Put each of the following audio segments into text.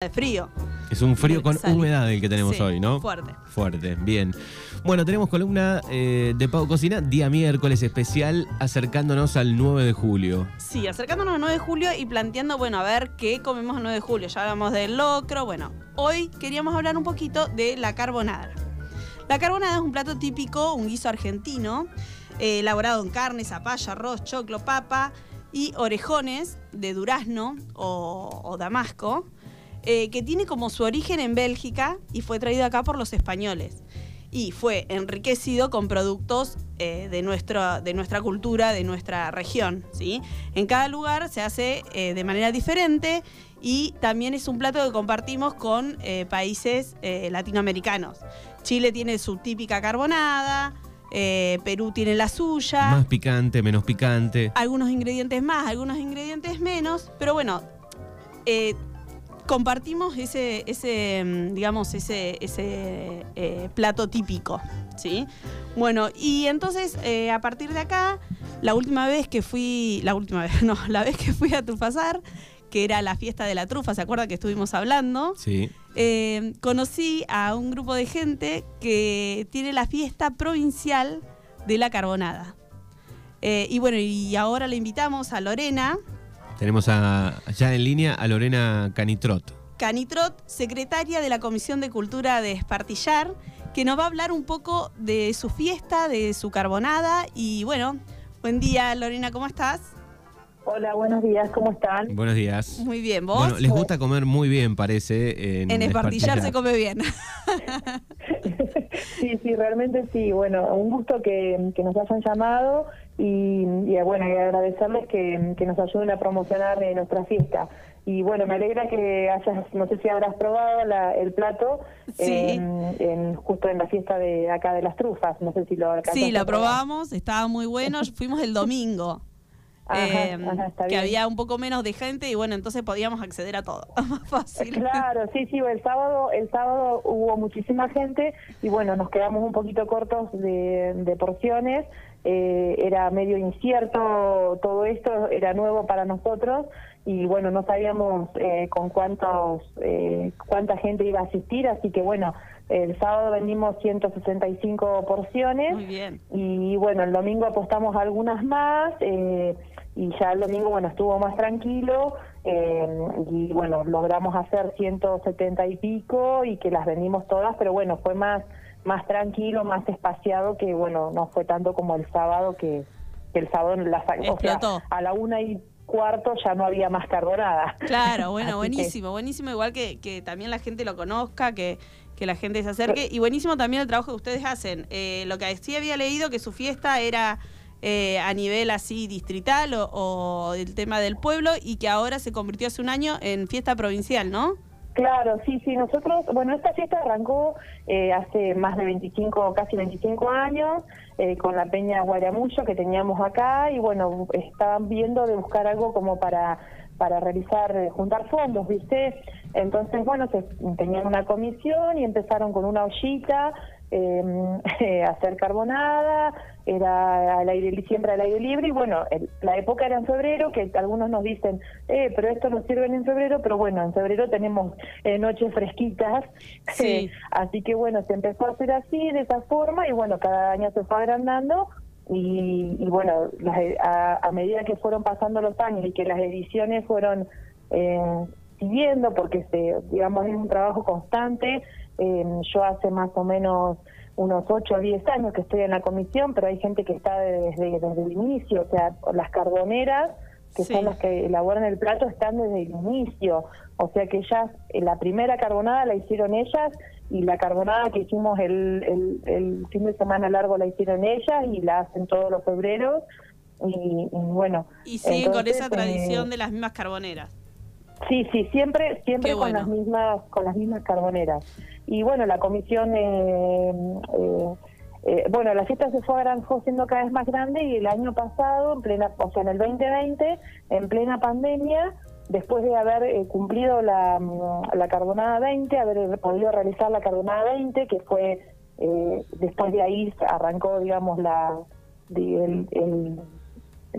de frío. Es un frío con Sale. humedad el que tenemos Sí, hoy, ¿no? fuerte. Fuerte, bien. Bueno, tenemos columna eh, de Pau Cocina, día miércoles especial, acercándonos al 9 de julio. Sí, acercándonos al 9 de julio y planteando, bueno, a ver qué comemos el 9 de julio. Ya hablamos del locro, bueno, hoy queríamos hablar un poquito de la carbonada. La carbonada es un plato típico, un guiso argentino, eh, elaborado en carne, zapallo, arroz, choclo, papa y orejones de durazno o, o damasco, eh, que tiene como su origen en Bélgica y fue traído acá por los españoles. Y fue enriquecido con productos eh, de, nuestra, de nuestra cultura, de nuestra región. ¿sí? En cada lugar se hace eh, de manera diferente y también es un plato que compartimos con países latinoamericanos. Chile tiene su típica carbonada, eh, Perú tiene la suya Más picante, menos picante. algunos ingredientes más, algunos ingredientes menos, pero bueno, eh, compartimos ese, ese mm, digamos, ese, ese eh, plato típico, ¿sí? Bueno, y entonces eh, a partir de acá, la última vez que fui, la última vez, no, la vez que fui a Trufazar, que era la fiesta de la trufa, ¿se acuerda que estuvimos hablando? Sí. eh, conocí a un grupo de gente que tiene la fiesta provincial de la carbonada. Eh, y bueno, y ahora le invitamos a Lorena Tenemos a, ya en línea a Lorena Canitrot. Canitrot, secretaria de la Comisión de Cultura de Espartillar, que nos va a hablar un poco de su fiesta, de su carbonada. Y bueno, buen día Lorena, ¿cómo estás? Hola, buenos días, ¿cómo están? Buenos días. Muy bien, ¿vos? Bueno, les gusta comer muy bien, parece. En, en Espartillar se come bien. sí, sí, realmente sí. Bueno, un gusto que, que nos hayan llamado y, y, bueno, y agradecerles que, que nos ayuden a promocionar eh, nuestra fiesta. Y bueno, me alegra que hayas, no sé si habrás probado la- el plato Sí. en, en- justo en la fiesta de acá de las trufas. No sé si lo alcanzaste Sí, lo probamos, estaba muy bueno. Fuimos el domingo. Ajá, eh, ajá, está que bien. había un poco menos de gente y bueno, entonces podíamos acceder a todo. Más fácil. Claro, sí, sí, el sábado, el sábado hubo muchísima gente y bueno, nos quedamos un poquito cortos de, de porciones. Eh, era medio incierto todo esto, era nuevo para nosotros y bueno, no sabíamos eh, con cuántos, eh, cuánta gente iba a asistir, así que bueno, el sábado vendimos 165 porciones. Muy bien. Y bueno, el domingo apostamos algunas más eh, y ya el domingo, bueno, estuvo más tranquilo eh, y bueno, logramos hacer 170 y pico y que las vendimos todas, pero bueno, fue más más tranquilo, más espaciado que bueno, no fue tanto como el sábado que, que el sábado la, o sea, Explotó. a la una y cuarto ya no había más carbonada. Claro, bueno, que- buenísimo, buenísimo, igual que, que también la gente lo conozca, que, que la gente se acerque, y buenísimo también el trabajo que ustedes hacen. Eh, lo que sí había leído que su fiesta era eh, a nivel así distrital o, o el tema del pueblo y que ahora se convirtió hace un año en fiesta provincial, ¿no? Claro, sí, sí, nosotros, bueno, esta fiesta arrancó eh, hace más de 25, casi 25 años, eh, con la Peña Guaramullo que teníamos acá, y bueno, estaban viendo de buscar algo como para para realizar, eh, juntar fondos, ¿viste? Entonces, bueno, se, tenían una comisión y empezaron con una ollita eh, a hacer carbonada, era al aire siempre al aire libre y bueno, el- la época era en febrero, que algunos nos dicen, eh, pero esto no sirve en febrero, pero bueno, en febrero tenemos eh, noches fresquitas, Sí. así que bueno, se empezó a hacer así, de esa forma y bueno, cada año se fue agrandando y, y bueno, las e- a, a medida que fueron pasando los años y que las ediciones fueron eh, siguiendo, porque se, digamos es un trabajo constante, eh, yo hace más o menos unos 8 o 10 años que estoy en la comisión, pero hay gente que está desde, desde el inicio, o sea, las carboneras, que Sí. son las que elaboran el plato, están desde el inicio, o sea que ellas, eh, la primera carbonada la hicieron ellas y la carbonada que hicimos el, el, el fin de semana largo la hicieron ellas y la hacen todos los febreros y, y bueno. Y siguen con esa eh, tradición de las mismas carboneras. Sí, sí, siempre, siempre con las mismas, con las mismas carboneras. Y bueno, la comisión, eh, eh, eh, bueno, la fiesta se fue, agran- fue siendo cada vez más grande y el año pasado, en plena, o sea, en el 2020, en plena pandemia, después de haber eh, cumplido la, la carbonada 20, haber podido realizar la carbonada 20, que fue eh, después de ahí arrancó, digamos, la el, el-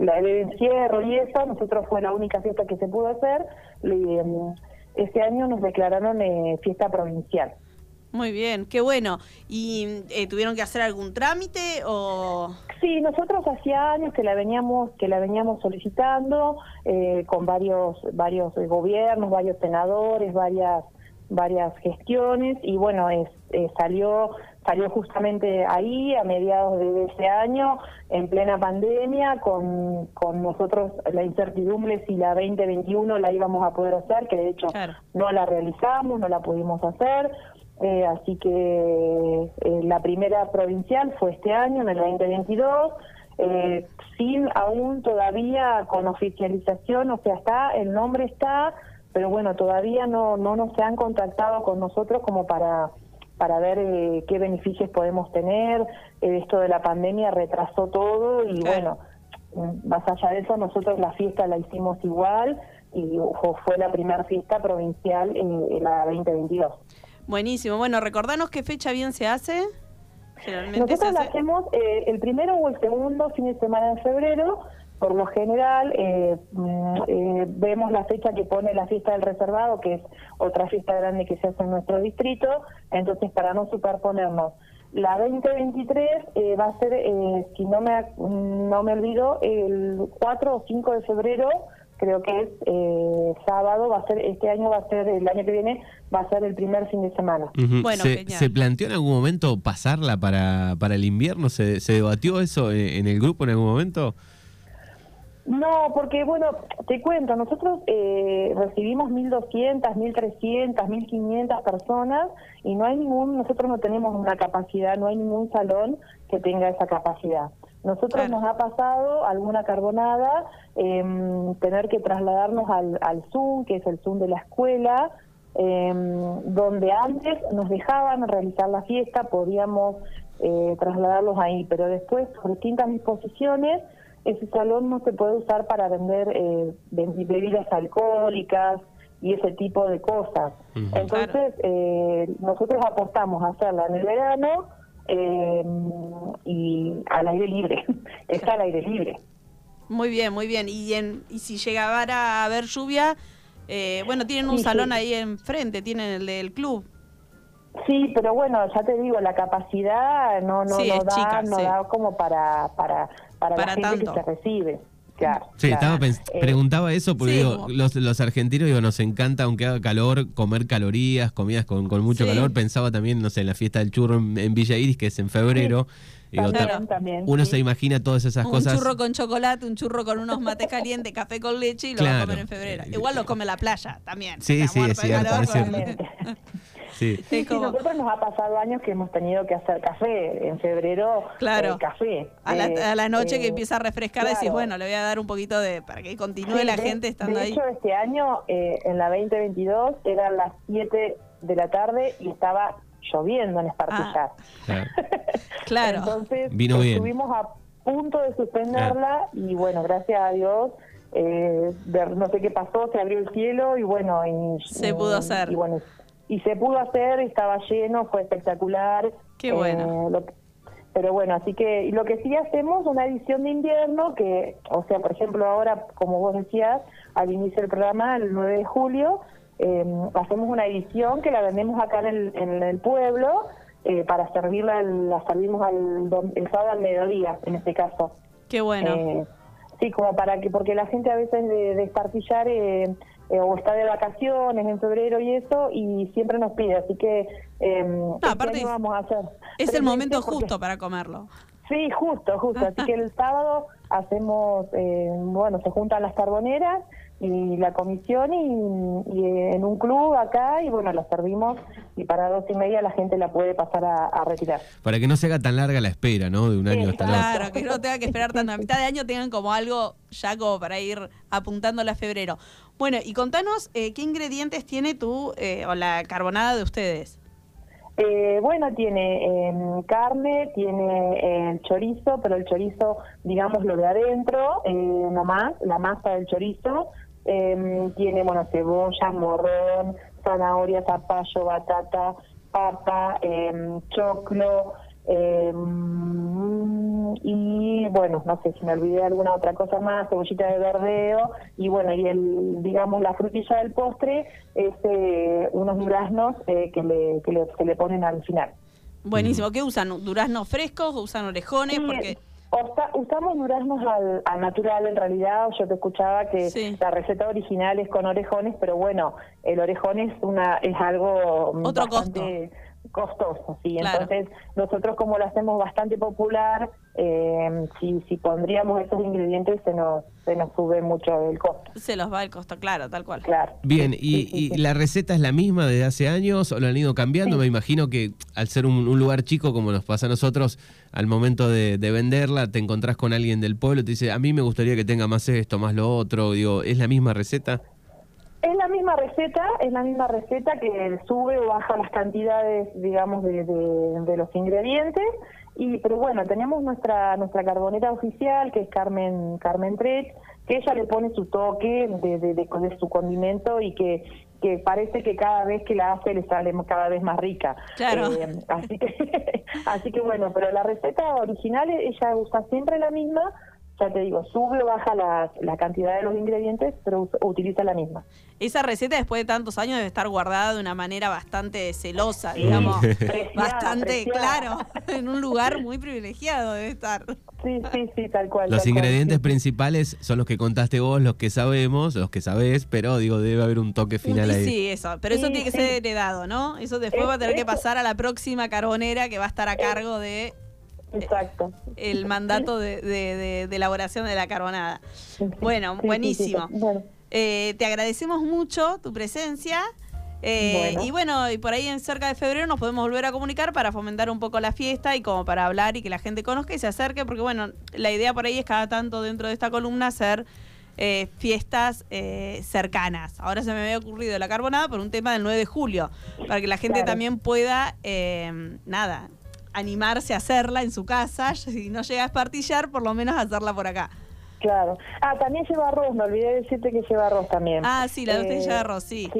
la, el encierro y eso, nosotros fue la única fiesta que se pudo hacer, le, em, este año nos declararon eh, fiesta provincial. Muy bien, qué bueno. ¿Y eh, tuvieron que hacer algún trámite o...? Sí, nosotros hacía años que la veníamos que la veníamos solicitando eh, con varios varios gobiernos, varios senadores, varias varias gestiones y bueno, es, salió salió justamente ahí a mediados de ese año en plena pandemia con, con nosotros la incertidumbre si la 2021 la íbamos a poder hacer, que de hecho no la realizamos, no la pudimos hacer. Eh, así que eh, la primera provincial fue este año, en el 2022, eh, sin aún todavía con oficialización, o sea, está, el nombre está, pero bueno, todavía no, no nos se han contactado con nosotros como para para ver qué beneficios podemos tener. esto de la pandemia retrasó todo y bueno, más allá de eso, nosotros la fiesta la hicimos igual y fue la primera fiesta provincial en la 2022. Buenísimo. Bueno, recordanos qué fecha bien se hace. Generalmente Nosotros lo hacemos eh, el primero o el segundo fin de semana de febrero. Por lo general, eh, eh, vemos la fecha que pone la fiesta del reservado, que es otra fiesta grande que se hace en nuestro distrito. Entonces, para no superponernos, la 2023 va a ser, si no me, no me olvido, el 4 o 5 de febrero creo que es eh, sábado, va a ser este año va a ser el año que viene va a ser el primer fin de semana. bueno, ¿Se, ¿Se, planteó en algún momento pasarla para, para el invierno? ¿Se, ¿Se debatió eso en el grupo en algún momento? No, porque bueno, te cuento, nosotros eh, recibimos 1.200, 1.300, 1.500 personas y no hay ningún, nosotros no tenemos una capacidad, no hay ningún salón que tenga esa capacidad. Nosotros nos ha pasado alguna carbonada, em, tener que trasladarnos al, al Zoom, que es el Zoom de la escuela, em, donde antes nos dejaban realizar la fiesta, podíamos eh, trasladarlos ahí, pero después por distintas disposiciones ese salón no se puede usar para vender eh, bebidas alcohólicas y ese tipo de cosas. Entonces, eh, nosotros apostamos a hacerla en el verano eh, y al aire libre, está al aire libre. Muy bien, muy bien. Y, en, y si llegara a haber lluvia, eh, bueno, tienen un salón ahí enfrente, tienen el del club. Sí, pero bueno, ya te digo, la capacidad no no, da, no da como para para para, la gente que se recibe. sí, Estaba eh, preguntaba eso porque digo, los, los argentinos digo, nos encanta, aunque haga calor, comer calorías, comidas con, con mucho calor. Pensaba también, no sé, en la fiesta del churro en, Villa Iris, que es en febrero. también, uno se imagina todas esas cosas. Un churro con chocolate, un churro con unos mates calientes, café con leche y lo va a comer en febrero. Igual lo come la playa también. Sí, sí, es cierto. Sí. Sí, nosotros nos ha pasado años que hemos tenido que hacer café. En febrero, claro. Eh, café. A la, a la noche que eh, empieza a refrescar, decís, bueno, le voy a dar un poquito de. para que continúe la gente estando de ahí. De hecho, este año, eh, en la 2022, eran las 7 de la tarde y estaba lloviendo en Espartillar. Ah, claro. Entonces, estuvimos a punto de suspenderla y bueno, gracias a Dios. Eh, no sé qué pasó, se abrió el cielo y bueno, y, se pudo hacer. Y bueno, y se pudo hacer, estaba lleno, fue espectacular. Qué bueno. Eh, pero bueno, así que lo que sí hacemos una edición de invierno que, o sea, por ejemplo, ahora, como vos decías, al inicio del programa, el 9 de julio, eh, hacemos una edición que la vendemos acá en el, en el pueblo eh, para servirla, la servimos al, el sábado al mediodía, en este caso. Qué bueno. sí, como para que, porque la gente a veces de, de espartillar eh, eh, o está de vacaciones en febrero y eso, y siempre nos pide, así que eh, no, aparte vamos a hacer. Es el momento justo para comerlo. Sí, justo, justo. Así que el sábado hacemos, eh, bueno, se juntan las carboneras y la comisión y, en un club acá y bueno, la servimos y para dos y media la gente la puede pasar a, retirar. Para que no se haga tan larga la espera, ¿no? De un año hasta Claro, que no tenga que esperar tanto. A mitad de año tengan como algo ya como para ir apuntándole a febrero. Bueno, y contanos eh, qué ingredientes tiene tú eh, o la carbonada de ustedes. Eh, bueno, tiene em, carne, tiene el chorizo, pero el chorizo, digamos, lo de adentro, nomás, la masa del chorizo, eh, tiene, bueno, cebolla, morrón, zanahoria, zapallo, batata, papa, eh, choclo, Eh, y bueno, no sé si me olvidé alguna otra cosa más, cebollita de verdeo y bueno, y el digamos la frutilla del postre es eh, unos duraznos eh, que, le, que, le, que le ponen al final. Buenísimo, ¿qué usan? ¿Duraznos frescos o usan orejones? Porque usamos duraznos al, natural en realidad. Yo te escuchaba que la receta original es con orejones, pero bueno, el orejón es una es algo Otro bastante costoso, sí. Entonces nosotros como lo hacemos bastante popular, eh, si, si pondríamos esos ingredientes se nos, se nos sube mucho el costo. Se los va el costo, claro, tal cual. Claro. Bien, y, la receta es la misma desde hace años o lo han ido cambiando? Me imagino que al ser un, lugar chico como nos pasa a nosotros, al momento de, venderla te encontrás con alguien del pueblo y te dice, a mí me gustaría que tenga más esto, más lo otro. Digo, ¿es la misma receta? Es la misma receta, es la misma receta que sube o baja las cantidades, digamos, de, de los ingredientes. Y pero bueno tenemos nuestra nuestra carbonera oficial que es Carmen Carmen Trech que ella le pone su toque de, de, de, su condimento y que que parece que cada vez que la hace le sale cada vez más rica. Claro. Eh, así que así que bueno pero la receta original ella usa siempre la misma ya te digo, sube o baja la, la, cantidad de los ingredientes, pero utiliza la misma. Esa receta después de tantos años debe estar guardada de una manera bastante celosa, digamos, bastante claro, en un lugar muy privilegiado debe estar. Sí, sí, sí, tal cual. Los ingredientes principales son los que contaste vos, los que sabemos, los que sabés, pero digo, debe haber un toque final ahí. Sí, eso, pero eso tiene que ser heredado, ¿no? Eso después va a tener que pasar a la próxima carbonera que va a estar a cargo de Exacto. el mandato de, de, elaboración de la carbonada. Bueno, buenísimo. Eh, te agradecemos mucho tu presencia. Eh, y bueno, y por ahí en cerca de febrero nos podemos volver a comunicar para fomentar un poco la fiesta y como para hablar y que la gente conozca y se acerque, porque bueno, la idea por ahí es cada tanto dentro de esta columna hacer eh, fiestas cercanas. Ahora se me había ocurrido la carbonada por un tema del 9 de julio, para que la gente también pueda, nada, animarse a hacerla en su casa, si no llega a espartillar, por lo menos hacerla por acá. Claro. Ah, también lleva arroz, me olvidé decirte que lleva arroz también. Ah, sí, la de usted lleva arroz, sí.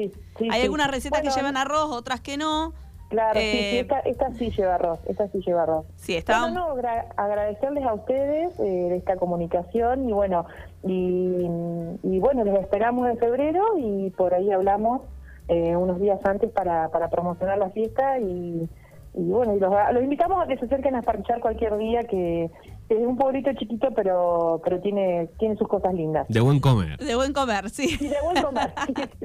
Hay algunas recetas que llevan arroz, otras que no. Claro, sí, eh, esta, esta, sí lleva arroz, esta sí lleva arroz. Sí, está. no, agradecerles a ustedes eh, de esta comunicación y bueno, y, y, bueno, les esperamos en febrero y por ahí hablamos eh, unos días antes para, para promocionar la fiesta y y bueno, y los, invitamos a que se acerquen a parchar cualquier día que es un pueblito chiquito pero pero tiene tiene sus cosas lindas. De buen comer. De buen comer, sí. de buen comer.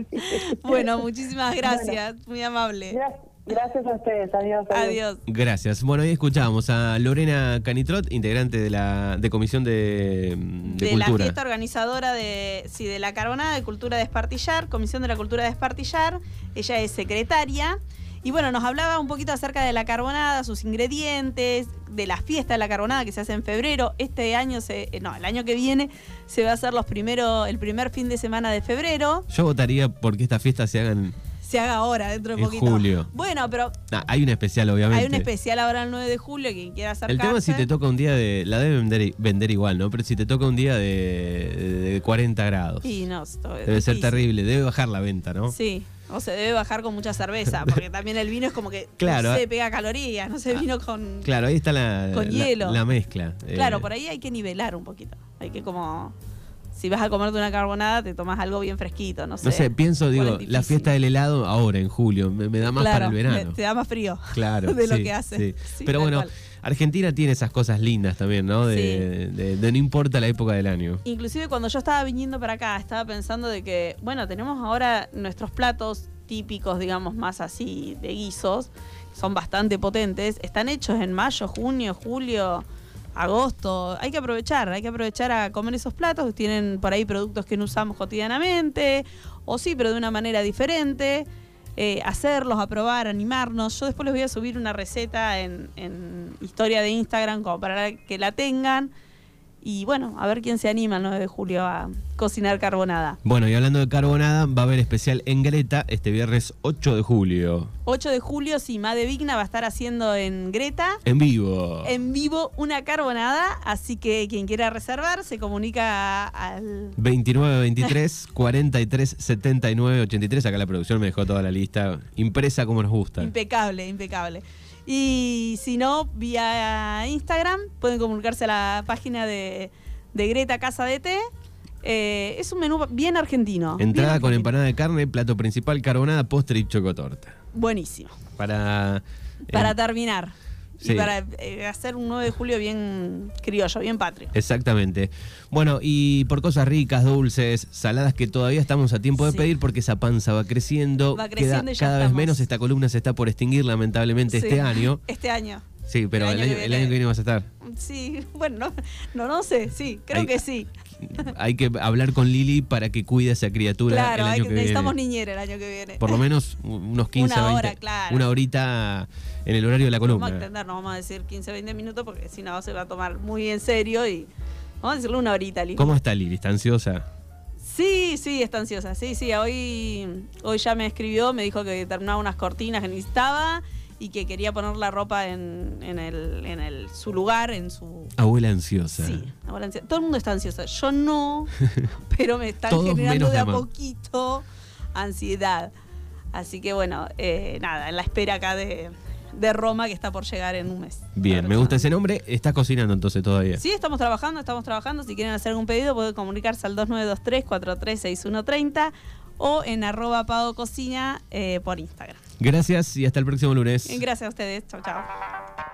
bueno, muchísimas gracias, muy amable. Gracias. a ustedes, adiós, adiós. Gracias. Bueno, hoy escuchábamos a Lorena Canitrot, integrante de la de Comisión de, de, de la fiesta organizadora de, sí, de la Carbonada de Cultura de Espartillar, Comisión de la Cultura de Espartillar. Ella es secretaria. Y bueno, nos hablaba un poquito acerca de la carbonada, sus ingredientes, de la fiesta de la carbonada que se hace en febrero. Este año, se, eh, no, el año que viene se va a hacer los primero, el primer fin de semana de febrero. Yo votaría porque estas fiestas se hagan se haga ahora, dentro de en poquito. julio. Bueno, pero. hay un especial, obviamente. Hay un especial ahora el 9 de julio, quien quiera acercarse. El tema es si te toca un día de. La debe vender, vender igual, ¿no? Pero si te toca un día de, de 40 grados. Sí, no, Debe ser terrible, debe bajar la venta, ¿no? Sí. O se debe bajar con mucha cerveza, porque también el vino es como que claro, se pega calorías, no se ah, vino con. Claro, ahí está la, con hielo. la mezcla. Claro, eh. por ahí hay que nivelar un poquito. Hay que como. Si vas a comerte una carbonada, te tomas algo bien fresquito, no sé. No sé, pienso, digo, la fiesta del helado ahora en julio, me, da más para el verano. te da más frío. Claro. de lo que hace. Pero bueno. Argentina tiene esas cosas lindas también, ¿no? De, no importa la época del año. Inclusive cuando yo estaba viniendo para acá, estaba pensando de que, bueno, tenemos ahora nuestros platos típicos, digamos, más así de guisos, son bastante potentes, están hechos en mayo, junio, julio, agosto. Hay que aprovechar, hay que aprovechar a comer esos platos, tienen por ahí productos que no usamos cotidianamente, o sí, pero de una manera diferente. Eh, hacerlos, a probar, animarnos. Yo después les voy a subir una receta en, en historia de Instagram como para que la tengan. Y bueno, a ver quién se anima el 9 de julio a cocinar carbonada. Bueno, y hablando de carbonada, va a haber especial en Greta este viernes 8 de julio. 8 de julio, sí, Made Vigna va a estar haciendo en Greta. En vivo. En vivo una carbonada, así que quien quiera reservar se comunica al... 29 23 43 79 83. Acá la producción me dejó toda la lista impresa como nos gusta. Impecable, impecable. Y si no, vía Instagram, pueden comunicarse a la página de, Greta Casa de Té. Eh, es un menú bien argentino. Entrada con empanada de carne, plato principal, carbonada, postre y chocotorta. Buenísimo. Para. Para eh, Y para eh, hacer un 9 de julio bien criollo, bien patrio. Exactamente. Bueno, y por cosas ricas, dulces, saladas que todavía estamos a tiempo de pedir porque esa panza va creciendo. Va creciendo cada vez menos. Esta columna se está por extinguir, lamentablemente, este año. Este año. Sí, pero el, año, que viene vas a estar. Sí, bueno, no, no, sé, sí, creo que sí. Hay que hablar con Lili para que cuide a esa criatura claro, el año que, que necesitamos niñera el año que viene. Por lo menos unos 15, una 20, hora, claro. una horita en el horario de la columna. Vamos a entender, no vamos a decir 15, 20 minutos porque si no se va a tomar muy en serio y vamos a decirle una horita, Lili. ¿Cómo está Lili? ¿Está ansiosa? Sí, sí, está ansiosa. Sí, sí, hoy, hoy ya me escribió, me dijo que terminaba unas cortinas que necesitaba y que quería poner la ropa en, en, el, en el, su lugar, en su... Abuela ansiosa. Sí, abuela ansiosa. Todo el mundo está ansioso. Yo no, pero me están generando de a poquito ansiedad. Así que bueno, eh, nada, en la espera acá de, de Roma que está por llegar en un mes. Bien, me gusta ese nombre. ¿Estás cocinando entonces todavía? Sí, estamos trabajando, estamos trabajando. Si quieren hacer algún pedido, pueden comunicarse al 2923 436130 o en arroba Cocina eh, por Instagram. Gracias y hasta el próximo lunes. Gracias a ustedes. Chao, chao.